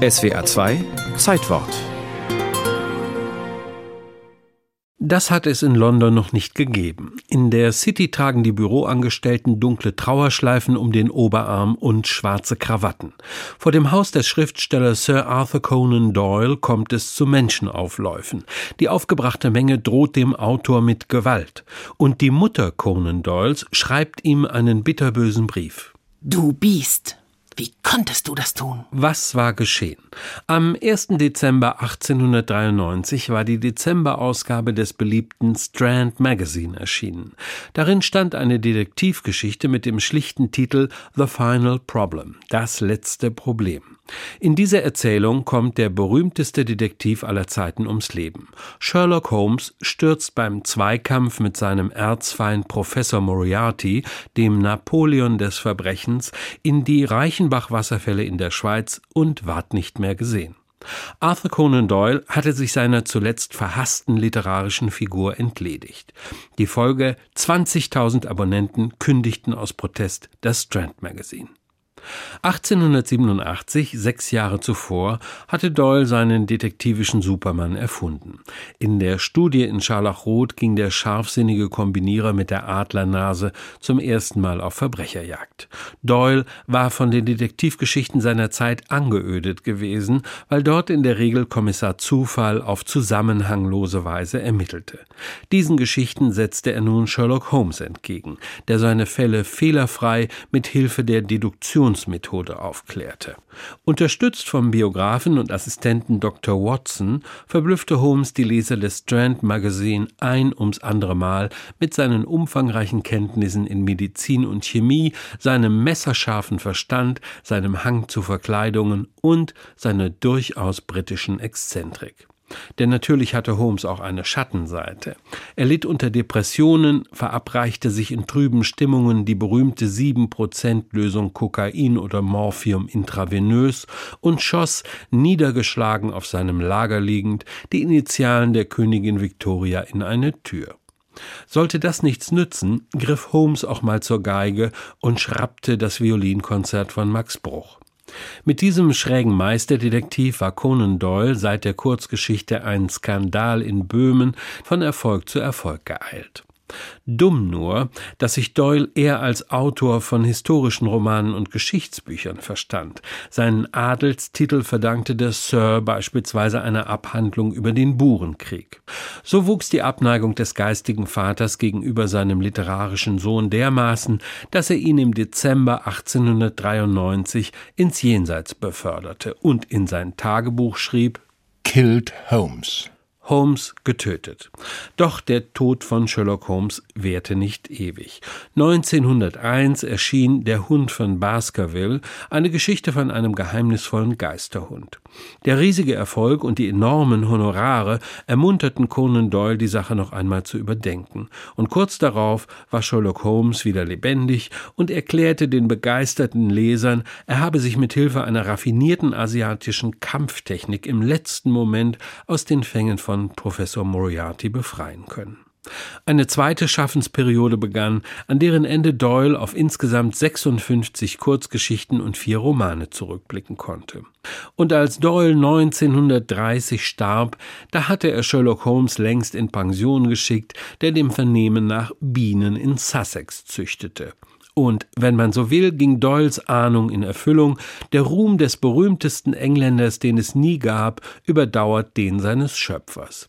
SWA 2 Zeitwort Das hat es in London noch nicht gegeben. In der City tragen die Büroangestellten dunkle Trauerschleifen um den Oberarm und schwarze Krawatten. Vor dem Haus des Schriftstellers Sir Arthur Conan Doyle kommt es zu Menschenaufläufen. Die aufgebrachte Menge droht dem Autor mit Gewalt. Und die Mutter Conan Doyles schreibt ihm einen bitterbösen Brief. Du Biest, wie konntest du das tun? Was war geschehen? Am 1. Dezember 1893 war die Dezemberausgabe des beliebten Strand Magazine erschienen. Darin stand eine Detektivgeschichte mit dem schlichten Titel The Final Problem, das letzte Problem. In dieser Erzählung kommt der berühmteste Detektiv aller Zeiten ums Leben. Sherlock Holmes stürzt beim Zweikampf mit seinem Erzfeind Professor Moriarty, dem Napoleon des Verbrechens, in die Reichenbach-Wasserfälle in der Schweiz und ward nicht mehr gesehen. Arthur Conan Doyle hatte sich seiner zuletzt verhassten literarischen Figur entledigt. Die Folge 20.000 Abonnenten kündigten aus Protest das Strand Magazine. 1887, sechs Jahre zuvor, hatte Doyle seinen detektivischen Superman erfunden. In der Studie in Scharlachrot ging der scharfsinnige Kombinierer mit der Adlernase zum ersten Mal auf Verbrecherjagd. Doyle war von den Detektivgeschichten seiner Zeit angeödet gewesen, weil dort in der Regel Kommissar Zufall auf zusammenhanglose Weise ermittelte. Diesen Geschichten setzte er nun Sherlock Holmes entgegen, der seine Fälle fehlerfrei mit Hilfe der Deduktion Obduktionsmethode aufklärte. Unterstützt vom Biografen und Assistenten Dr. Watson verblüffte Holmes die Leser des Strand Magazine ein ums andere Mal mit seinen umfangreichen Kenntnissen in Medizin und Chemie, seinem messerscharfen Verstand, seinem Hang zu Verkleidungen und seiner durchaus britischen Exzentrik. Denn natürlich hatte Holmes auch eine Schattenseite. Er litt unter Depressionen, verabreichte sich in trüben Stimmungen die berühmte 7%-Lösung Kokain oder Morphium intravenös und schoss, niedergeschlagen auf seinem Lager liegend, die Initialen der Königin Victoria in eine Tür. Sollte das nichts nützen, griff Holmes auch mal zur Geige und schrappte das Violinkonzert von Max Bruch. Mit diesem schrägen Meisterdetektiv war Conan Doyle seit der Kurzgeschichte Ein Skandal in Böhmen von Erfolg zu Erfolg geeilt. Dumm nur, dass sich Doyle eher als Autor von historischen Romanen und Geschichtsbüchern verstand. Seinen Adelstitel verdankte der Sir beispielsweise einer Abhandlung über den Burenkrieg. So wuchs die Abneigung des geistigen Vaters gegenüber seinem literarischen Sohn dermaßen, dass er ihn im Dezember 1893 ins Jenseits beförderte und in sein Tagebuch schrieb Killed Holmes. Holmes getötet. Doch der Tod von Sherlock Holmes währte nicht ewig. 1901 erschien Der Hund von Baskerville, eine Geschichte von einem geheimnisvollen Geisterhund. Der riesige Erfolg und die enormen Honorare ermunterten Conan Doyle, die Sache noch einmal zu überdenken. Und kurz darauf war Sherlock Holmes wieder lebendig und erklärte den begeisterten Lesern, er habe sich mit Hilfe einer raffinierten asiatischen Kampftechnik im letzten Moment aus den Fängen von von Professor Moriarty befreien können. Eine zweite Schaffensperiode begann, an deren Ende Doyle auf insgesamt 56 Kurzgeschichten und vier Romane zurückblicken konnte. Und als Doyle 1930 starb, da hatte er Sherlock Holmes längst in Pension geschickt, der dem Vernehmen nach Bienen in Sussex züchtete. Und wenn man so will, ging Doyles Ahnung in Erfüllung. Der Ruhm des berühmtesten Engländers, den es nie gab, überdauert den seines Schöpfers.